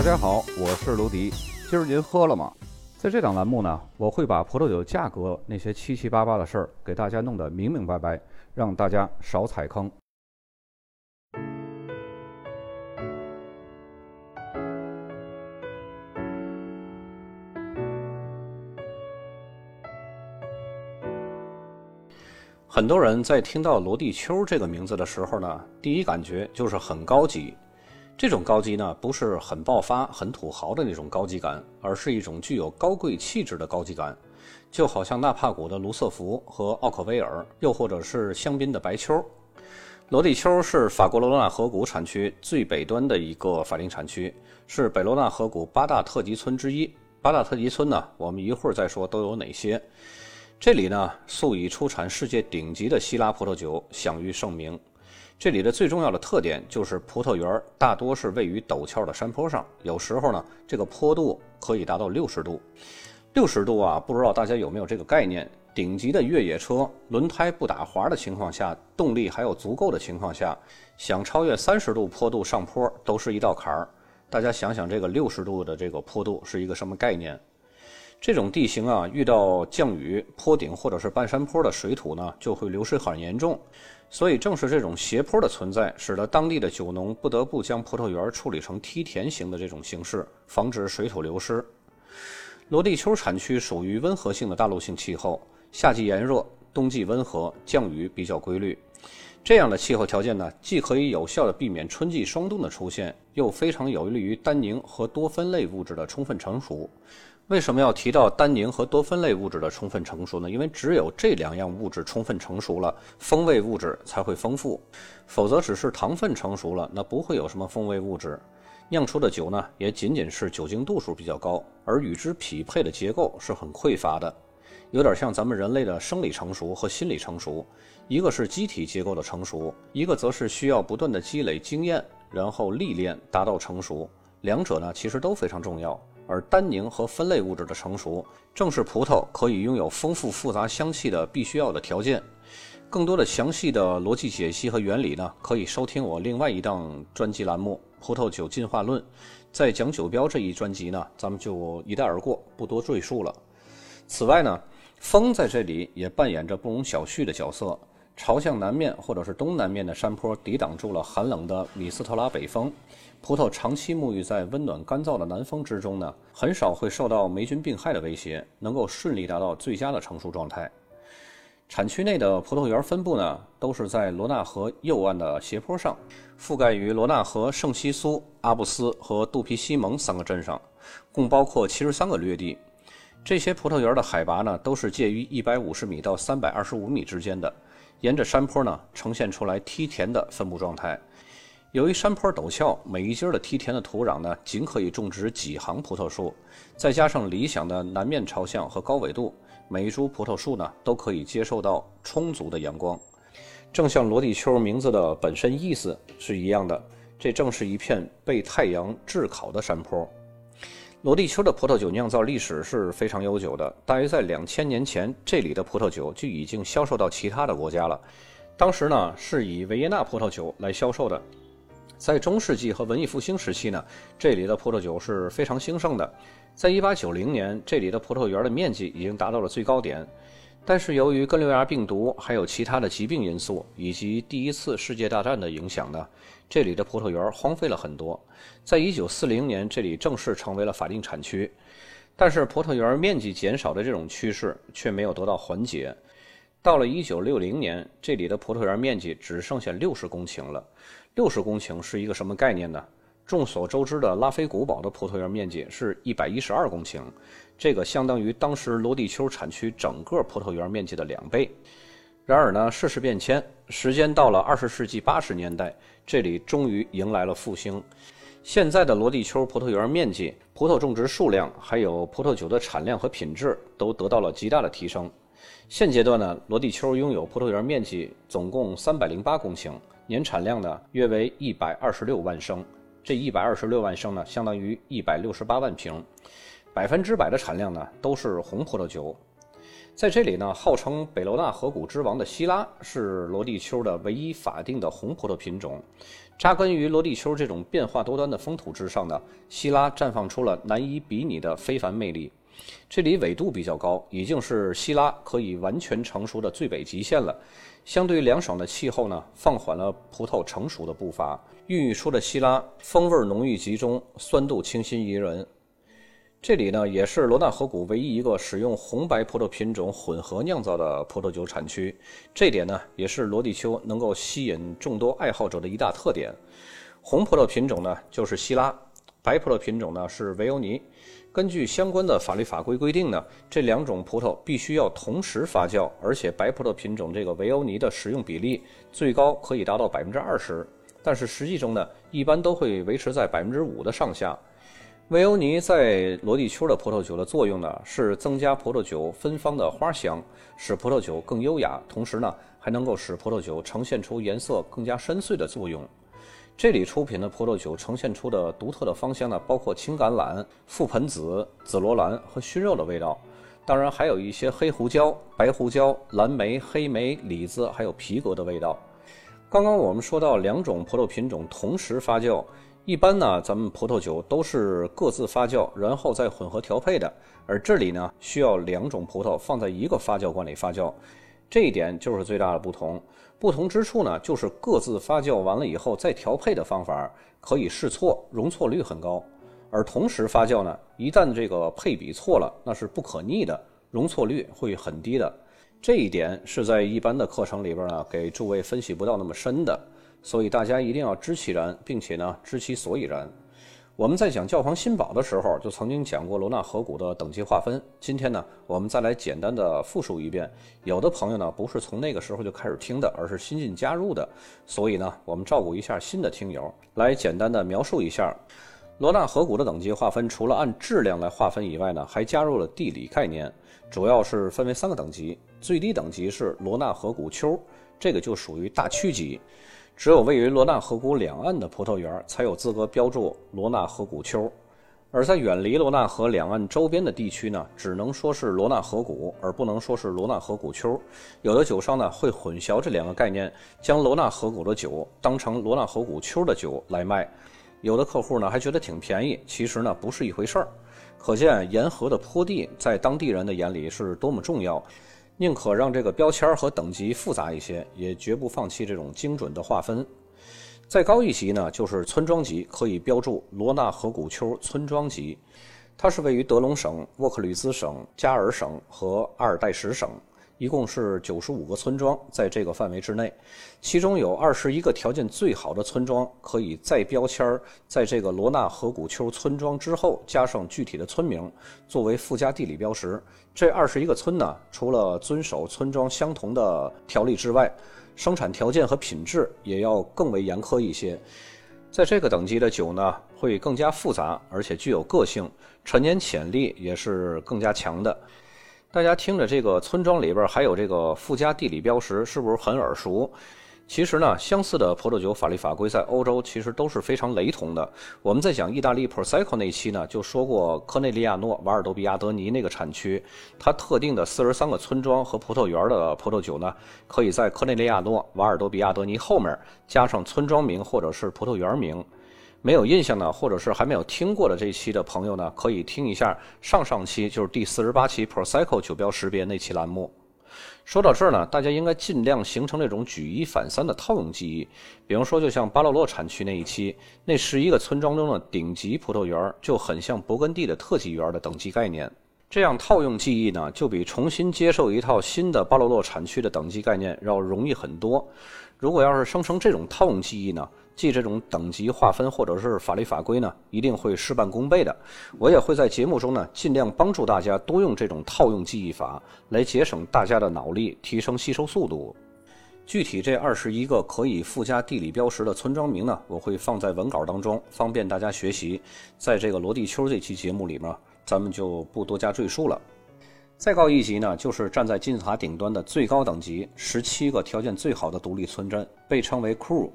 大家好，我是卢迪。今儿您喝了吗？在这档栏目呢，我会把葡萄酒价格那些七七八八的事儿给大家弄得明明白白，让大家少踩坑。很多人在听到罗地秋这个名字的时候呢，第一感觉就是很高级。这种高级呢，不是很爆发、很土豪的那种高级感，而是一种具有高贵气质的高级感，就好像纳帕谷的卢瑟福和奥克威尔，又或者是香槟的白丘。罗地丘是法国罗纳河谷产区最北端的一个法定产区，是北罗纳河谷八大特级村之一。八大特级村呢，我们一会儿再说都有哪些。这里呢，素以出产世界顶级的希拉葡萄酒享誉盛名。这里的最重要的特点就是葡萄园大多是位于陡峭的山坡上，有时候呢，这个坡度可以达到六十度。六十度啊，不知道大家有没有这个概念？顶级的越野车轮胎不打滑的情况下，动力还有足够的情况下，想超越三十度坡度上坡都是一道坎儿。大家想想，这个六十度的这个坡度是一个什么概念？这种地形啊，遇到降雨、坡顶或者是半山坡的水土呢，就会流失很严重。所以，正是这种斜坡的存在，使得当地的酒农不得不将葡萄园处理成梯田型的这种形式，防止水土流失。罗地丘产区属于温和性的大陆性气候，夏季炎热，冬季温和，降雨比较规律。这样的气候条件呢，既可以有效地避免春季霜冻的出现，又非常有利于单宁和多酚类物质的充分成熟。为什么要提到单宁和多酚类物质的充分成熟呢？因为只有这两样物质充分成熟了，风味物质才会丰富，否则只是糖分成熟了，那不会有什么风味物质，酿出的酒呢，也仅仅是酒精度数比较高，而与之匹配的结构是很匮乏的，有点像咱们人类的生理成熟和心理成熟，一个是机体结构的成熟，一个则是需要不断的积累经验，然后历练达到成熟，两者呢其实都非常重要。而单宁和酚类物质的成熟，正是葡萄可以拥有丰富复杂香气的必须要的条件。更多的详细的逻辑解析和原理呢，可以收听我另外一档专辑栏目《葡萄酒进化论》。在讲酒标这一专辑呢，咱们就一带而过，不多赘述了。此外呢，风在这里也扮演着不容小觑的角色。朝向南面或者是东南面的山坡抵挡住了寒冷的米斯特拉北风。葡萄长期沐浴在温暖干燥的南风之中呢，很少会受到霉菌病害的威胁，能够顺利达到最佳的成熟状态。产区内的葡萄园分布呢，都是在罗纳河右岸的斜坡上，覆盖于罗纳河圣西苏、阿布斯和杜皮西蒙三个镇上，共包括七十三个略地。这些葡萄园的海拔呢，都是介于一百五十米到三百二十五米之间的，沿着山坡呢，呈现出来梯田的分布状态。由于山坡陡峭，每一阶的梯田的土壤呢，仅可以种植几行葡萄树，再加上理想的南面朝向和高纬度，每一株葡萄树呢，都可以接受到充足的阳光。正像罗地丘名字的本身意思是一样的，这正是一片被太阳炙烤的山坡。罗地丘的葡萄酒酿造历史是非常悠久的，大约在两千年前，这里的葡萄酒就已经销售到其他的国家了。当时呢，是以维也纳葡萄酒来销售的。在中世纪和文艺复兴时期呢，这里的葡萄酒是非常兴盛的。在1890年，这里的葡萄园的面积已经达到了最高点。但是由于根瘤芽病毒、还有其他的疾病因素，以及第一次世界大战的影响呢，这里的葡萄园荒废了很多。在1940年，这里正式成为了法定产区，但是葡萄园面积减少的这种趋势却没有得到缓解。到了1960年，这里的葡萄园面积只剩下60公顷了。六十公顷是一个什么概念呢？众所周知的拉菲古堡的葡萄园面积是一百一十二公顷，这个相当于当时罗地丘产区整个葡萄园面积的两倍。然而呢，世事变迁，时间到了二十世纪八十年代，这里终于迎来了复兴。现在的罗地丘葡萄园面积、葡萄种植数量，还有葡萄酒的产量和品质，都得到了极大的提升。现阶段呢，罗地丘拥有葡萄园面积总共三百零八公顷。年产量呢约为一百二十六万升，这一百二十六万升呢相当于一百六十八万瓶，百分之百的产量呢都是红葡萄酒。在这里呢，号称北罗纳河谷之王的希拉是罗地丘的唯一法定的红葡萄品种。扎根于罗地丘这种变化多端的风土之上呢，希拉绽放出了难以比拟的非凡魅力。这里纬度比较高，已经是希拉可以完全成熟的最北极限了。相对凉爽的气候呢，放缓了葡萄成熟的步伐。孕育出的希拉风味浓郁集中，酸度清新宜人。这里呢，也是罗纳河谷唯一一个使用红白葡萄品种混合酿造的葡萄酒产区。这点呢，也是罗地丘能够吸引众多爱好者的一大特点。红葡萄品种呢，就是希拉；白葡萄品种呢，是维欧尼。根据相关的法律法规规定呢，这两种葡萄必须要同时发酵，而且白葡萄品种这个维欧尼的使用比例最高可以达到百分之二十，但是实际中呢，一般都会维持在百分之五的上下。维欧尼在罗地丘的葡萄酒的作用呢，是增加葡萄酒芬芳的花香，使葡萄酒更优雅，同时呢，还能够使葡萄酒呈现出颜色更加深邃的作用。这里出品的葡萄酒呈现出的独特的芳香呢，包括青橄榄、覆盆子、紫罗兰和熏肉的味道，当然还有一些黑胡椒、白胡椒、蓝莓、黑莓、李子，还有皮革的味道。刚刚我们说到两种葡萄品种同时发酵。一般呢，咱们葡萄酒都是各自发酵，然后再混合调配的。而这里呢，需要两种葡萄放在一个发酵罐里发酵，这一点就是最大的不同。不同之处呢，就是各自发酵完了以后再调配的方法可以试错，容错率很高；而同时发酵呢，一旦这个配比错了，那是不可逆的，容错率会很低的。这一点是在一般的课程里边呢，给诸位分析不到那么深的。所以大家一定要知其然，并且呢知其所以然。我们在讲教皇新堡的时候，就曾经讲过罗纳河谷的等级划分。今天呢，我们再来简单的复述一遍。有的朋友呢不是从那个时候就开始听的，而是新进加入的，所以呢，我们照顾一下新的听友，来简单的描述一下罗纳河谷的等级划分。除了按质量来划分以外呢，还加入了地理概念，主要是分为三个等级。最低等级是罗纳河谷丘，这个就属于大区级。只有位于罗纳河谷两岸的葡萄园才有资格标注罗纳河谷丘，而在远离罗纳河两岸周边的地区呢，只能说是罗纳河谷，而不能说是罗纳河谷丘。有的酒商呢会混淆这两个概念，将罗纳河谷的酒当成罗纳河谷丘的酒来卖。有的客户呢还觉得挺便宜，其实呢不是一回事儿。可见沿河的坡地在当地人的眼里是多么重要。宁可让这个标签和等级复杂一些，也绝不放弃这种精准的划分。再高一级呢，就是村庄级，可以标注罗纳河谷丘村庄级。它是位于德龙省、沃克吕兹省、加尔省和阿尔代什省。一共是九十五个村庄在这个范围之内，其中有二十一个条件最好的村庄可以再标签儿，在这个罗纳河谷丘村庄之后加上具体的村名，作为附加地理标识。这二十一个村呢，除了遵守村庄相同的条例之外，生产条件和品质也要更为严苛一些。在这个等级的酒呢，会更加复杂，而且具有个性，陈年潜力也是更加强的。大家听着，这个村庄里边还有这个附加地理标识，是不是很耳熟？其实呢，相似的葡萄酒法律法规在欧洲其实都是非常雷同的。我们在讲意大利 Prosecco 那期呢，就说过科内利亚诺瓦尔多比亚德尼那个产区，它特定的四十三个村庄和葡萄园的葡萄酒呢，可以在科内利亚诺瓦尔多比亚德尼后面加上村庄名或者是葡萄园名。没有印象呢，或者是还没有听过的这一期的朋友呢，可以听一下上上期，就是第四十八期 Prosecco 酒标识别那期栏目。说到这儿呢，大家应该尽量形成这种举一反三的套用记忆。比方说，就像巴洛洛产区那一期，那十一个村庄中的顶级葡萄园就很像勃艮第的特级园的等级概念。这样套用记忆呢，就比重新接受一套新的巴洛洛产区的等级概念要容易很多。如果要是生成这种套用记忆呢？记这种等级划分或者是法律法规呢，一定会事半功倍的。我也会在节目中呢，尽量帮助大家多用这种套用记忆法，来节省大家的脑力，提升吸收速度。具体这二十一个可以附加地理标识的村庄名呢，我会放在文稿当中，方便大家学习。在这个罗地丘这期节目里面，咱们就不多加赘述了。再高一级呢，就是站在金字塔顶端的最高等级，十七个条件最好的独立村镇，被称为 Crew。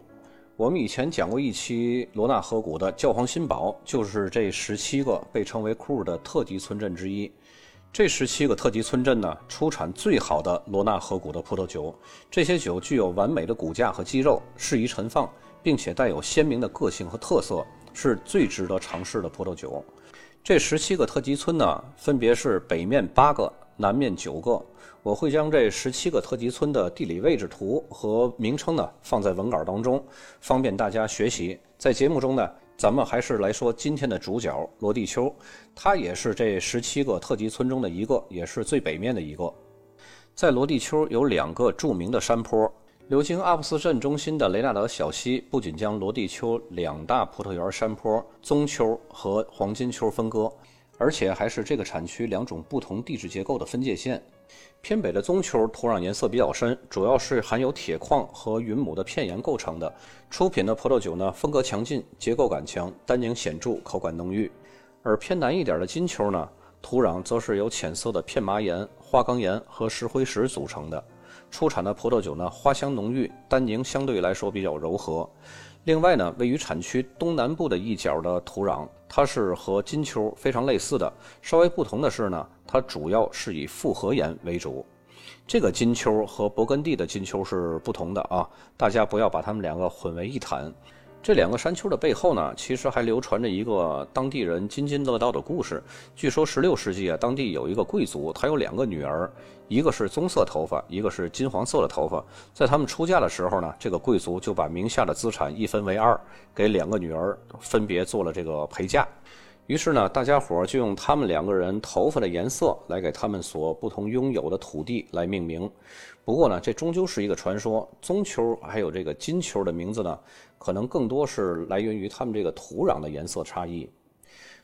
我们以前讲过一期罗纳河谷的教皇新堡，就是这十七个被称为库尔的特级村镇之一。这十七个特级村镇呢，出产最好的罗纳河谷的葡萄酒。这些酒具有完美的骨架和肌肉，适宜陈放，并且带有鲜明的个性和特色，是最值得尝试的葡萄酒。这十七个特级村呢，分别是北面八个，南面九个。我会将这十七个特级村的地理位置图和名称呢放在文稿当中，方便大家学习。在节目中呢。咱们还是来说今天的主角罗地丘，它也是这十七个特级村中的一个，也是最北面的一个。在罗地丘有两个著名的山坡，流经阿布斯镇中心的雷纳德小溪不仅将罗地丘两大葡萄园山坡棕丘和黄金丘分割，而且还是这个产区两种不同地质结构的分界线。偏北的棕丘土壤颜色比较深，主要是含有铁矿和云母的片岩构成的。出品的葡萄酒呢，风格强劲，结构感强，单宁显著，口感浓郁。而偏南一点的金丘呢，土壤则是由浅色的片麻岩、花岗岩和石灰石组成的。出产的葡萄酒呢，花香浓郁，单宁相对来说比较柔和。另外呢，位于产区东南部的一角的土壤，它是和金秋非常类似的，稍微不同的是呢，它主要是以复合盐为主。这个金秋和勃艮第的金秋是不同的啊，大家不要把它们两个混为一谈。这两个山丘的背后呢，其实还流传着一个当地人津津乐道的故事。据说16世纪啊，当地有一个贵族，他有两个女儿，一个是棕色头发，一个是金黄色的头发。在他们出嫁的时候呢，这个贵族就把名下的资产一分为二，给两个女儿分别做了这个陪嫁。于是呢，大家伙就用他们两个人头发的颜色来给他们所不同拥有的土地来命名。不过呢，这终究是一个传说。棕球还有这个金球的名字呢，可能更多是来源于它们这个土壤的颜色差异。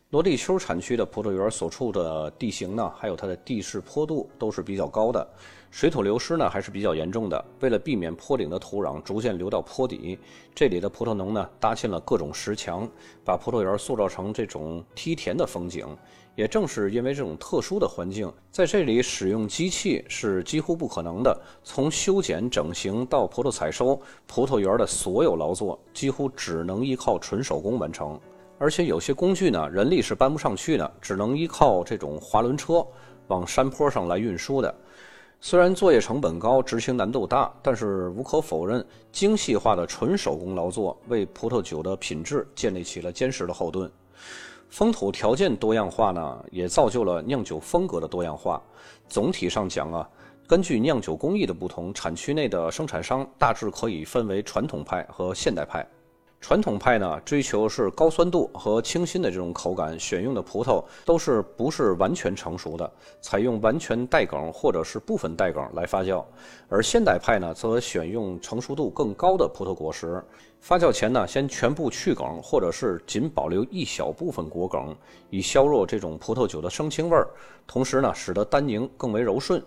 罗地丘产区的葡萄园所处的地形呢，还有它的地势坡度都是比较高的，水土流失呢还是比较严重的。为了避免坡顶的土壤逐渐流到坡底，这里的葡萄农呢搭建了各种石墙，把葡萄园塑造成这种梯田的风景。也正是因为这种特殊的环境，在这里使用机器是几乎不可能的。从修剪、整形到葡萄采收，葡萄园的所有劳作几乎只能依靠纯手工完成。而且有些工具呢，人力是搬不上去的，只能依靠这种滑轮车往山坡上来运输的。虽然作业成本高，执行难度大，但是无可否认，精细化的纯手工劳作为葡萄酒的品质建立起了坚实的后盾。风土条件多样化呢，也造就了酿酒风格的多样化。总体上讲啊，根据酿酒工艺的不同，产区内的生产商大致可以分为传统派和现代派。传统派呢，追求是高酸度和清新的这种口感，选用的葡萄都是不是完全成熟的，采用完全带梗或者是部分带梗来发酵；而现代派呢，则选用成熟度更高的葡萄果实，发酵前呢，先全部去梗，或者是仅保留一小部分果梗，以削弱这种葡萄酒的生青味儿，同时呢，使得单宁更为柔顺。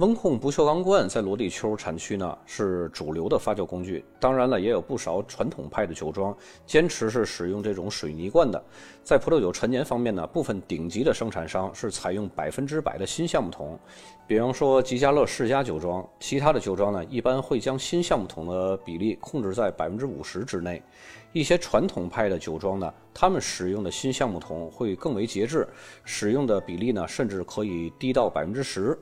温控不锈钢罐在罗地丘产区呢是主流的发酵工具，当然了，也有不少传统派的酒庄坚持是使用这种水泥罐的。在葡萄酒陈年方面呢，部分顶级的生产商是采用百分之百的新橡木桶，比方说吉家乐世家酒庄，其他的酒庄呢一般会将新橡木桶的比例控制在百分之五十之内。一些传统派的酒庄呢，他们使用的新橡木桶会更为节制，使用的比例呢甚至可以低到百分之十。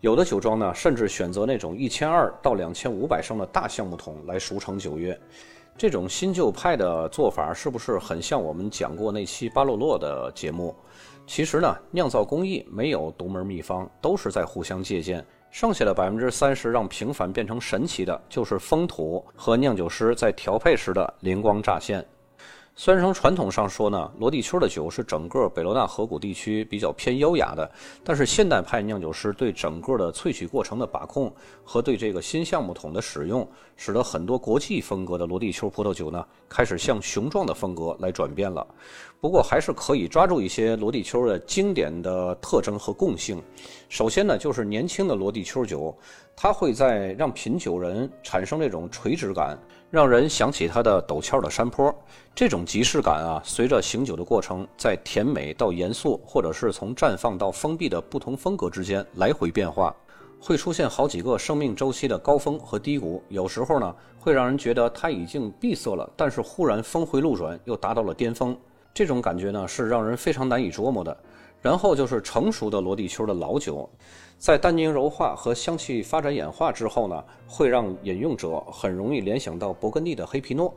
有的酒庄呢，甚至选择那种一千二到两千五百升的大橡木桶来熟成酒约。这种新旧派的做法是不是很像我们讲过那期巴洛洛的节目？其实呢，酿造工艺没有独门秘方，都是在互相借鉴。剩下的百分之三十让平凡变成神奇的，就是风土和酿酒师在调配时的灵光乍现。虽然从传统上说呢，罗蒂丘的酒是整个北罗纳河谷地区比较偏优雅的，但是现代派酿酒师对整个的萃取过程的把控和对这个新橡木桶的使用，使得很多国际风格的罗蒂丘葡萄酒呢，开始向雄壮的风格来转变了。不过还是可以抓住一些罗地丘的经典的特征和共性。首先呢，就是年轻的罗地丘酒，它会在让品酒人产生这种垂直感。让人想起它的陡峭的山坡，这种即视感啊，随着醒酒的过程，在甜美到严肃，或者是从绽放到封闭的不同风格之间来回变化，会出现好几个生命周期的高峰和低谷。有时候呢，会让人觉得它已经闭塞了，但是忽然峰回路转，又达到了巅峰。这种感觉呢，是让人非常难以琢磨的。然后就是成熟的罗地丘的老酒，在单宁柔化和香气发展演化之后呢，会让饮用者很容易联想到勃艮第的黑皮诺。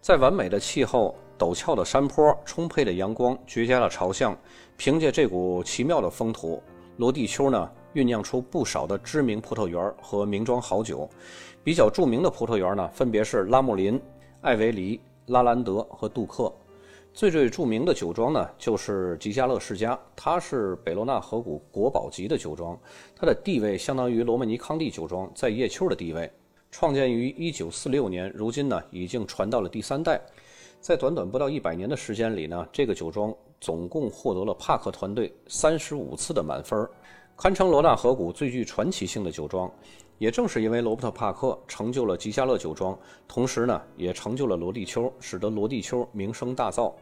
在完美的气候、陡峭的山坡、充沛的阳光、绝佳的朝向，凭借这股奇妙的风土，罗地丘呢酝酿出不少的知名葡萄园和名庄好酒。比较著名的葡萄园呢，分别是拉穆林、艾维黎、拉兰德和杜克。最最著名的酒庄呢，就是吉加勒世家，它是北罗纳河谷国宝级的酒庄，它的地位相当于罗曼尼康帝酒庄在叶丘的地位。创建于1946年，如今呢已经传到了第三代。在短短不到一百年的时间里呢，这个酒庄总共获得了帕克团队三十五次的满分，堪称罗纳河谷最具传奇性的酒庄。也正是因为罗伯特·帕克成就了吉加勒酒庄，同时呢也成就了罗地丘，使得罗地丘名声大噪。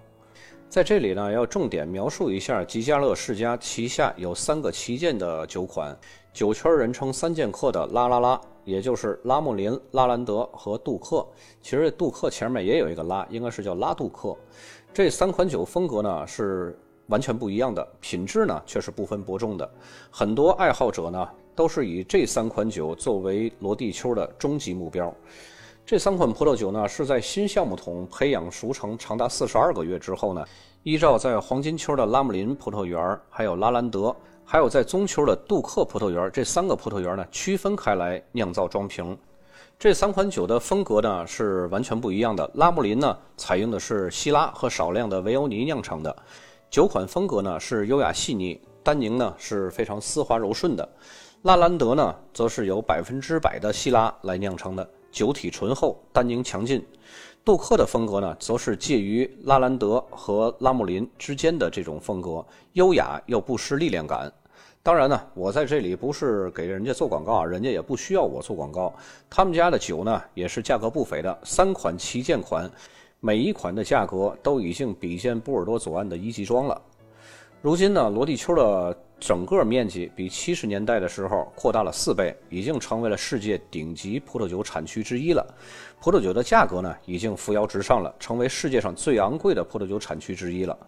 在这里呢，要重点描述一下吉加乐世家旗下有三个旗舰的酒款，酒圈人称“三剑客”的拉拉拉，也就是拉穆林、拉兰德和杜克。其实杜克前面也有一个拉，应该是叫拉杜克。这三款酒风格呢是完全不一样的，品质呢却是不分伯仲的。很多爱好者呢都是以这三款酒作为罗地丘的终极目标。这三款葡萄酒呢，是在新橡木桶培养熟成长达四十二个月之后呢，依照在黄金丘的拉姆林葡萄园、还有拉兰德、还有在棕丘的杜克葡萄园这三个葡萄园呢，区分开来酿造装瓶。这三款酒的风格呢是完全不一样的。拉姆林呢，采用的是希拉和少量的维欧尼酿成的，酒款风格呢是优雅细腻，单宁呢是非常丝滑柔顺的。拉兰德呢，则是由百分之百的希拉来酿成的。酒体醇厚，单宁强劲。杜克的风格呢，则是介于拉兰德和拉穆林之间的这种风格，优雅又不失力量感。当然呢，我在这里不是给人家做广告啊，人家也不需要我做广告。他们家的酒呢，也是价格不菲的，三款旗舰款，每一款的价格都已经比肩波尔多左岸的一级庄了。如今呢，罗地丘的。整个面积比七十年代的时候扩大了四倍，已经成为了世界顶级葡萄酒产区之一了。葡萄酒的价格呢，已经扶摇直上了，成为世界上最昂贵的葡萄酒产区之一了。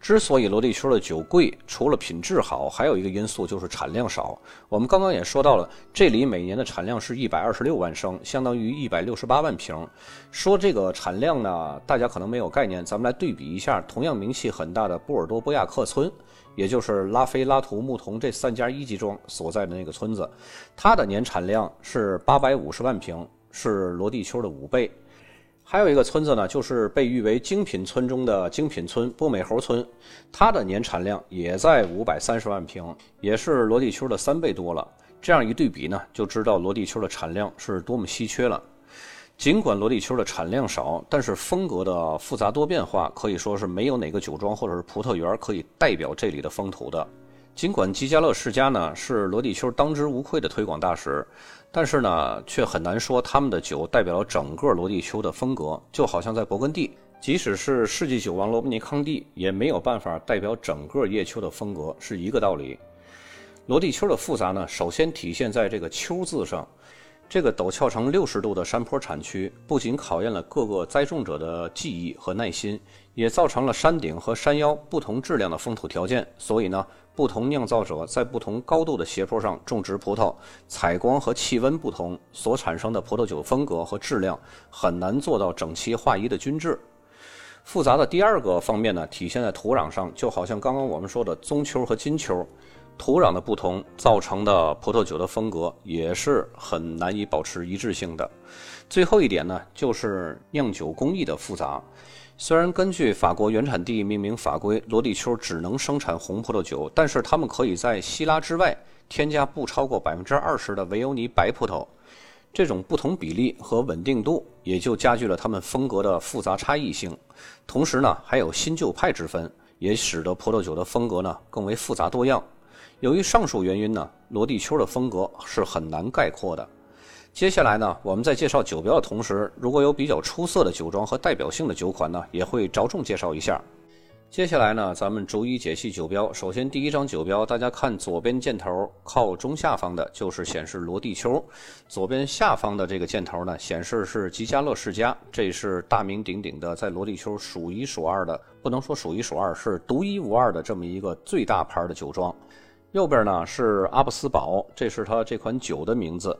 之所以罗地丘的酒贵，除了品质好，还有一个因素就是产量少。我们刚刚也说到了，这里每年的产量是一百二十六万升，相当于一百六十八万瓶。说这个产量呢，大家可能没有概念，咱们来对比一下，同样名气很大的波尔多波亚克村，也就是拉菲、拉图、牧童这三家一级庄所在的那个村子，它的年产量是八百五十万瓶，是罗地丘的五倍。还有一个村子呢，就是被誉为精品村中的精品村——波美猴村，它的年产量也在五百三十万瓶，也是罗地丘的三倍多了。这样一对比呢，就知道罗地丘的产量是多么稀缺了。尽管罗地丘的产量少，但是风格的复杂多变化，可以说是没有哪个酒庄或者是葡萄园可以代表这里的风土的。尽管吉加勒世家呢是罗地丘当之无愧的推广大使，但是呢却很难说他们的酒代表了整个罗地丘的风格。就好像在勃艮第，即使是世纪酒王罗布尼康帝也没有办法代表整个叶丘的风格，是一个道理。罗地丘的复杂呢，首先体现在这个“丘”字上。这个陡峭成六十度的山坡产区，不仅考验了各个栽种者的技艺和耐心，也造成了山顶和山腰不同质量的风土条件。所以呢，不同酿造者在不同高度的斜坡上种植葡萄，采光和气温不同，所产生的葡萄酒风格和质量很难做到整齐划一的均质。复杂的第二个方面呢，体现在土壤上，就好像刚刚我们说的棕球和金球。土壤的不同造成的葡萄酒的风格也是很难以保持一致性的。最后一点呢，就是酿酒工艺的复杂。虽然根据法国原产地命名法规，罗地丘只能生产红葡萄酒，但是他们可以在希拉之外添加不超过百分之二十的维欧尼白葡萄。这种不同比例和稳定度也就加剧了他们风格的复杂差异性。同时呢，还有新旧派之分，也使得葡萄酒的风格呢更为复杂多样。由于上述原因呢，罗地丘的风格是很难概括的。接下来呢，我们在介绍酒标的同时，如果有比较出色的酒庄和代表性的酒款呢，也会着重介绍一下。接下来呢，咱们逐一解析酒标。首先，第一张酒标，大家看左边箭头靠中下方的，就是显示罗地丘；左边下方的这个箭头呢，显示是吉家乐世家。这是大名鼎鼎的，在罗地丘数一数二的，不能说数一数二，是独一无二的这么一个最大牌的酒庄。右边呢是阿布斯堡，这是它这款酒的名字。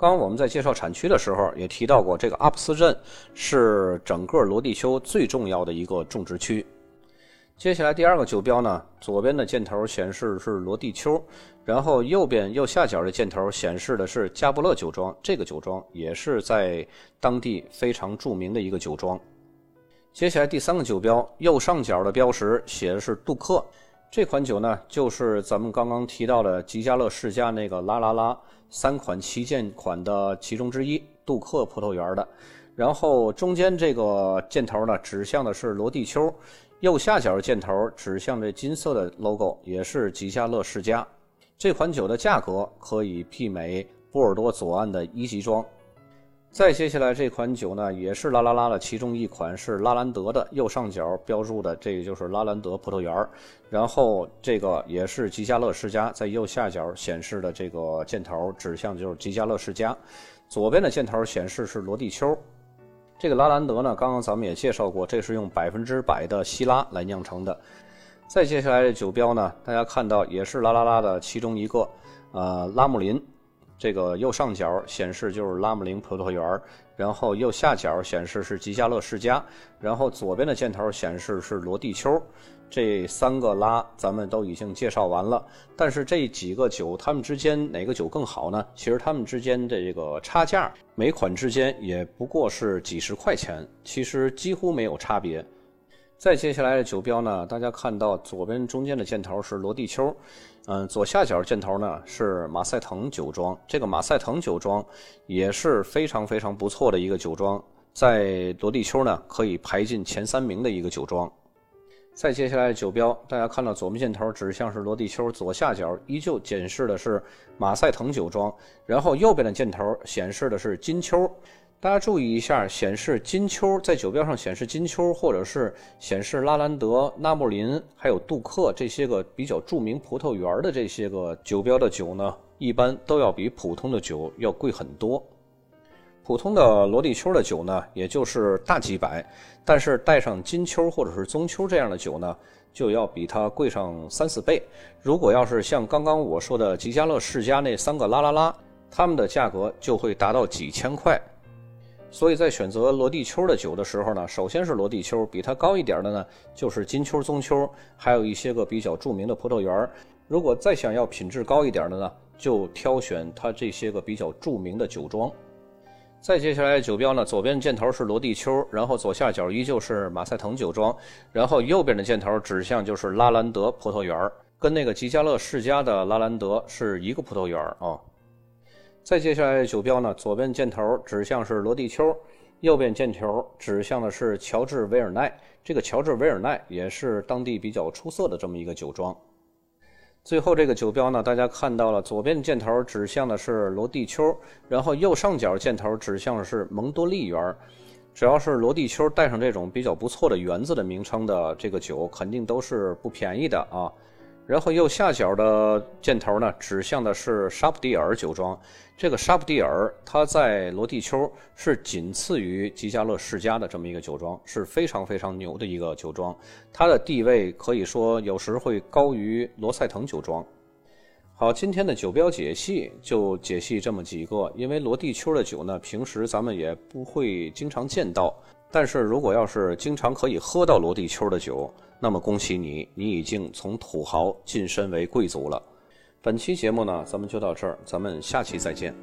刚刚我们在介绍产区的时候也提到过，这个阿布斯镇是整个罗地丘最重要的一个种植区。接下来第二个酒标呢，左边的箭头显示是罗地丘，然后右边右下角的箭头显示的是加布勒酒庄。这个酒庄也是在当地非常著名的一个酒庄。接下来第三个酒标，右上角的标识写的是杜克，这款酒呢就是咱们刚刚提到的吉家乐世家那个拉拉拉三款旗舰款的其中之一，杜克葡萄园的。然后中间这个箭头呢指向的是罗地丘。右下角箭头指向这金色的 logo，也是吉家乐世家。这款酒的价格可以媲美波尔多左岸的一级庄。再接下来这款酒呢，也是拉拉拉的其中一款，是拉兰德的。右上角标注的这个就是拉兰德葡萄园然后这个也是吉家乐世家，在右下角显示的这个箭头指向就是吉家乐世家。左边的箭头显示是罗地丘。这个拉兰德呢，刚刚咱们也介绍过，这是用百分之百的希拉来酿成的。再接下来的酒标呢，大家看到也是拉拉拉的其中一个，呃，拉姆林。这个右上角显示就是拉姆林葡萄园，然后右下角显示是吉家乐世家，然后左边的箭头显示是罗地丘。这三个拉咱们都已经介绍完了，但是这几个酒它们之间哪个酒更好呢？其实它们之间的这个差价，每款之间也不过是几十块钱，其实几乎没有差别。再接下来的酒标呢，大家看到左边中间的箭头是罗地丘，嗯，左下角箭头呢是马赛腾酒庄。这个马赛腾酒庄也是非常非常不错的一个酒庄，在罗地丘呢可以排进前三名的一个酒庄。再接下来酒标，大家看到左面箭头指向是罗地丘，左下角依旧显示的是马赛腾酒庄，然后右边的箭头显示的是金丘。大家注意一下，显示金秋在酒标上显示金秋，或者是显示拉兰德、纳木林还有杜克这些个比较著名葡萄园的这些个酒标的酒呢，一般都要比普通的酒要贵很多。普通的罗蒂丘的酒呢，也就是大几百，但是带上金秋或者是棕秋这样的酒呢，就要比它贵上三四倍。如果要是像刚刚我说的吉家乐世家那三个拉拉拉，他们的价格就会达到几千块。所以在选择罗地丘的酒的时候呢，首先是罗地丘，比它高一点的呢，就是金丘、棕丘，还有一些个比较著名的葡萄园。如果再想要品质高一点的呢，就挑选它这些个比较著名的酒庄。再接下来酒标呢，左边箭头是罗地丘，然后左下角依旧是马赛腾酒庄，然后右边的箭头指向就是拉兰德葡萄园，跟那个吉家乐世家的拉兰德是一个葡萄园啊。再接下来的酒标呢，左边箭头指向是罗地丘，右边箭头指向的是乔治维尔奈，这个乔治维尔奈也是当地比较出色的这么一个酒庄。最后这个酒标呢，大家看到了，左边箭头指向的是罗地丘，然后右上角箭头指向的是蒙多利园。只要是罗地丘带上这种比较不错的园子的名称的这个酒，肯定都是不便宜的啊。然后右下角的箭头呢，指向的是沙普蒂尔酒庄。这个沙普蒂尔，它在罗地丘是仅次于吉家乐世家的这么一个酒庄，是非常非常牛的一个酒庄。它的地位可以说有时会高于罗塞腾酒庄。好，今天的酒标解析就解析这么几个。因为罗地丘的酒呢，平时咱们也不会经常见到。但是如果要是经常可以喝到罗地丘的酒，那么恭喜你，你已经从土豪晋升为贵族了。本期节目呢，咱们就到这儿，咱们下期再见。